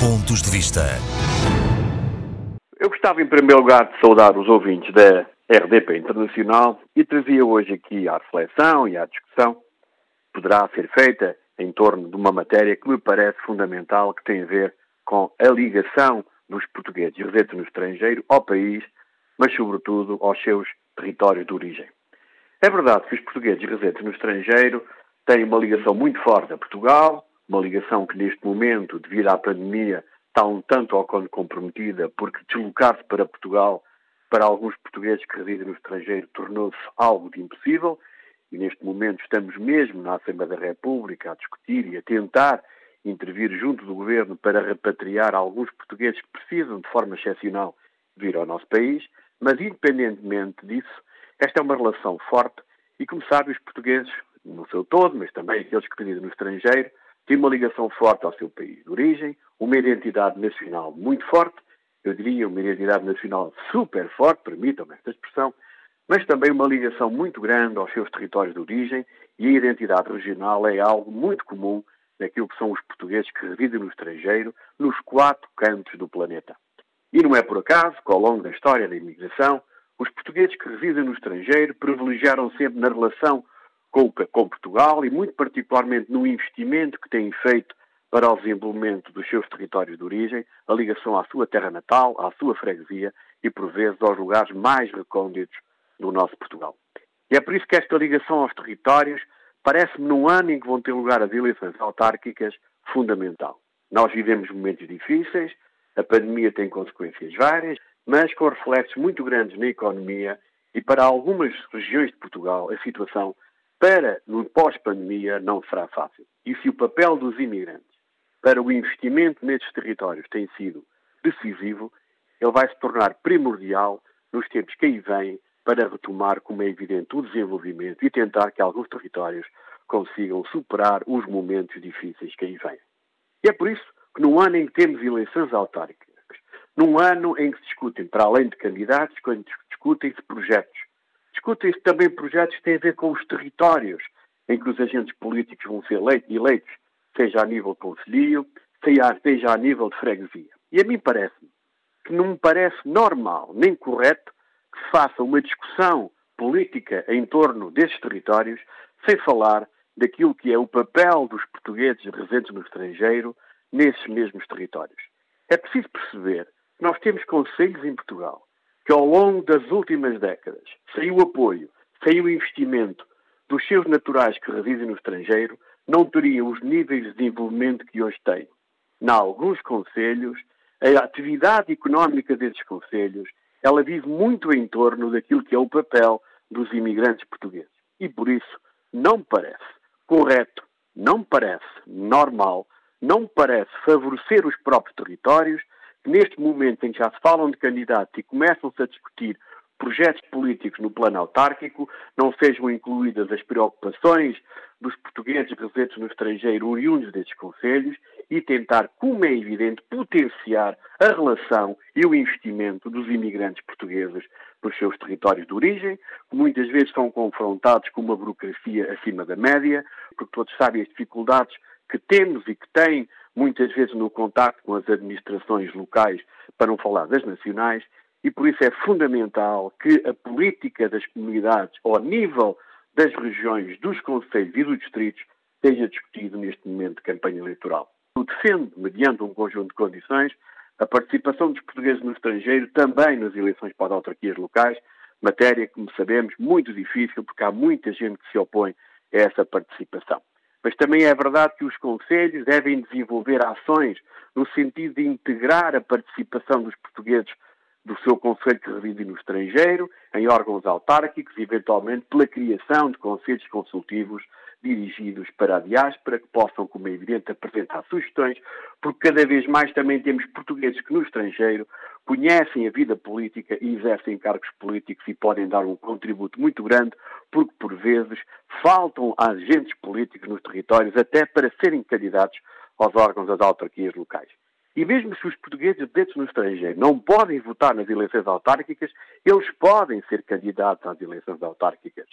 Pontos de Vista. Eu gostava, em primeiro lugar, de saudar os ouvintes da RDP Internacional e trazia hoje aqui à reflexão e à discussão poderá ser feita em torno de uma matéria que me parece fundamental, que tem a ver com a ligação dos portugueses residentes no estrangeiro ao país, mas sobretudo aos seus territórios de origem. É verdade que os portugueses residentes no estrangeiro têm uma ligação muito forte a Portugal, uma ligação que neste momento, devido à pandemia, está um tanto ao quanto comprometida, porque deslocar-se para Portugal, para alguns portugueses que residem no estrangeiro, tornou-se algo de impossível, e neste momento estamos mesmo na Assembleia da República a discutir e a tentar intervir junto do Governo para repatriar alguns portugueses que precisam, de forma excepcional, vir ao nosso país, mas independentemente disso, esta é uma relação forte e, como sabe, os portugueses, no seu todo, mas também aqueles que residem no estrangeiro, têm uma ligação forte ao seu país de origem, uma identidade nacional muito forte, eu diria uma identidade nacional super forte, permitam-me esta expressão, mas também uma ligação muito grande aos seus territórios de origem e a identidade regional é algo muito comum naquilo que são os portugueses que residem no estrangeiro, nos quatro cantos do planeta. E não é por acaso que, ao longo da história da imigração, os portugueses que residem no estrangeiro privilegiaram sempre na relação com, com Portugal e, muito particularmente, no investimento que têm feito para o desenvolvimento dos seus territórios de origem, a ligação à sua terra natal, à sua freguesia e, por vezes, aos lugares mais recônditos do nosso Portugal. E é por isso que esta ligação aos territórios parece-me, num ano em que vão ter lugar as eleições autárquicas, fundamental. Nós vivemos momentos difíceis, a pandemia tem consequências várias, mas com reflexos muito grandes na economia e para algumas regiões de Portugal a situação para no pós-pandemia não será fácil. E se o papel dos imigrantes para o investimento nestes territórios tem sido decisivo, ele vai se tornar primordial nos tempos que aí vêm para retomar, como é evidente, o desenvolvimento e tentar que alguns territórios consigam superar os momentos difíceis que aí vêm. E é por isso que num ano em que temos eleições autárquicas, num ano em que se discutem, para além de candidatos, discutem-se projetos. Discutem-se também projetos que têm a ver com os territórios em que os agentes políticos vão ser eleitos, seja a nível conselho, seja a nível de freguesia. E a mim parece-me que não me parece normal nem correto que se faça uma discussão política em torno destes territórios sem falar daquilo que é o papel dos portugueses residentes no estrangeiro nesses mesmos territórios. É preciso perceber que nós temos conselhos em Portugal que ao longo das últimas décadas, sem o apoio, sem o investimento dos seus naturais que residem no estrangeiro, não teriam os níveis de desenvolvimento que hoje têm. Em alguns conselhos, a atividade económica desses conselhos ela vive muito em torno daquilo que é o papel dos imigrantes portugueses. E por isso não parece correto, não parece normal, não parece favorecer os próprios territórios, neste momento em que já se falam de candidatos e começam-se a discutir projetos políticos no plano autárquico, não sejam incluídas as preocupações dos portugueses residentes no estrangeiro oriundos destes conselhos e tentar, como é evidente, potenciar a relação e o investimento dos imigrantes portugueses nos seus territórios de origem, que muitas vezes são confrontados com uma burocracia acima da média, porque todos sabem as dificuldades que temos e que têm muitas vezes no contato com as administrações locais, para não falar das nacionais, e por isso é fundamental que a política das comunidades, ao nível das regiões, dos conselhos e dos distritos, seja discutido neste momento de campanha eleitoral. Eu defendo, mediante um conjunto de condições, a participação dos portugueses no estrangeiro também nas eleições para autarquias locais, matéria, como sabemos, muito difícil, porque há muita gente que se opõe a essa participação. Mas também é verdade que os conselhos devem desenvolver ações no sentido de integrar a participação dos portugueses do seu conselho que reside no estrangeiro, em órgãos autárquicos, eventualmente pela criação de conselhos consultivos dirigidos para a diáspora, que possam, como é evidente, apresentar sugestões, porque cada vez mais também temos portugueses que no estrangeiro conhecem a vida política e exercem cargos políticos e podem dar um contributo muito grande, porque por vezes faltam agentes políticos nos territórios até para serem candidatos aos órgãos das autarquias locais. E mesmo se os portugueses residentes no estrangeiro não podem votar nas eleições autárquicas, eles podem ser candidatos às eleições autárquicas.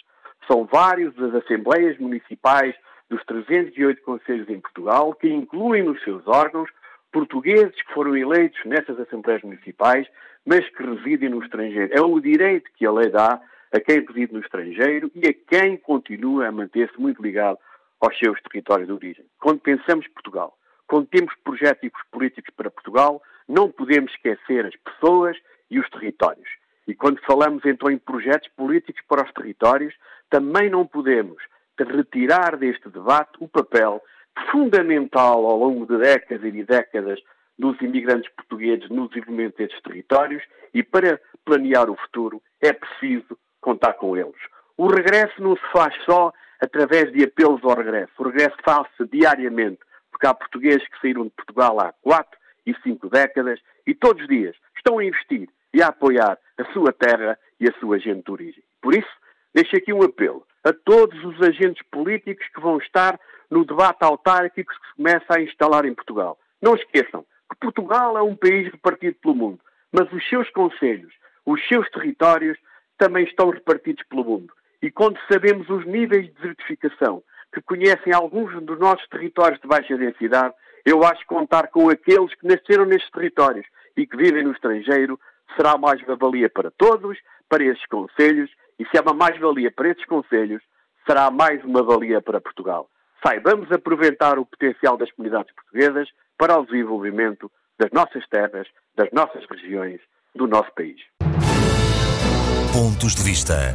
São vários as assembleias municipais dos 308 conselhos em Portugal que incluem nos seus órgãos portugueses que foram eleitos nessas Assembleias Municipais, mas que residem no estrangeiro. É o direito que a lei dá a quem reside no estrangeiro e a quem continua a manter-se muito ligado aos seus territórios de origem. Quando pensamos Portugal, quando temos projetos políticos para Portugal, não podemos esquecer as pessoas e os territórios. E quando falamos então em projetos políticos para os territórios, também não podemos retirar deste debate o papel fundamental ao longo de décadas e décadas dos imigrantes portugueses no desenvolvimento destes territórios e para planear o futuro é preciso contar com eles. O regresso não se faz só através de apelos ao regresso. O regresso faz-se diariamente, porque há portugueses que saíram de Portugal há quatro e cinco décadas e todos os dias estão a investir e a apoiar a sua terra e a sua gente de origem. Por isso, deixo aqui um apelo a todos os agentes políticos que vão estar no debate autárquico que se começa a instalar em Portugal. Não esqueçam que Portugal é um país repartido pelo mundo, mas os seus conselhos, os seus territórios também estão repartidos pelo mundo. E quando sabemos os níveis de desertificação que conhecem alguns dos nossos territórios de baixa densidade, eu acho que contar com aqueles que nasceram nestes territórios e que vivem no estrangeiro será mais valia para todos, para esses conselhos, e se é uma mais-valia para esses conselhos, será mais uma valia para Portugal. Saibamos aproveitar o potencial das comunidades portuguesas para o desenvolvimento das nossas terras, das nossas regiões, do nosso país. Pontos de vista.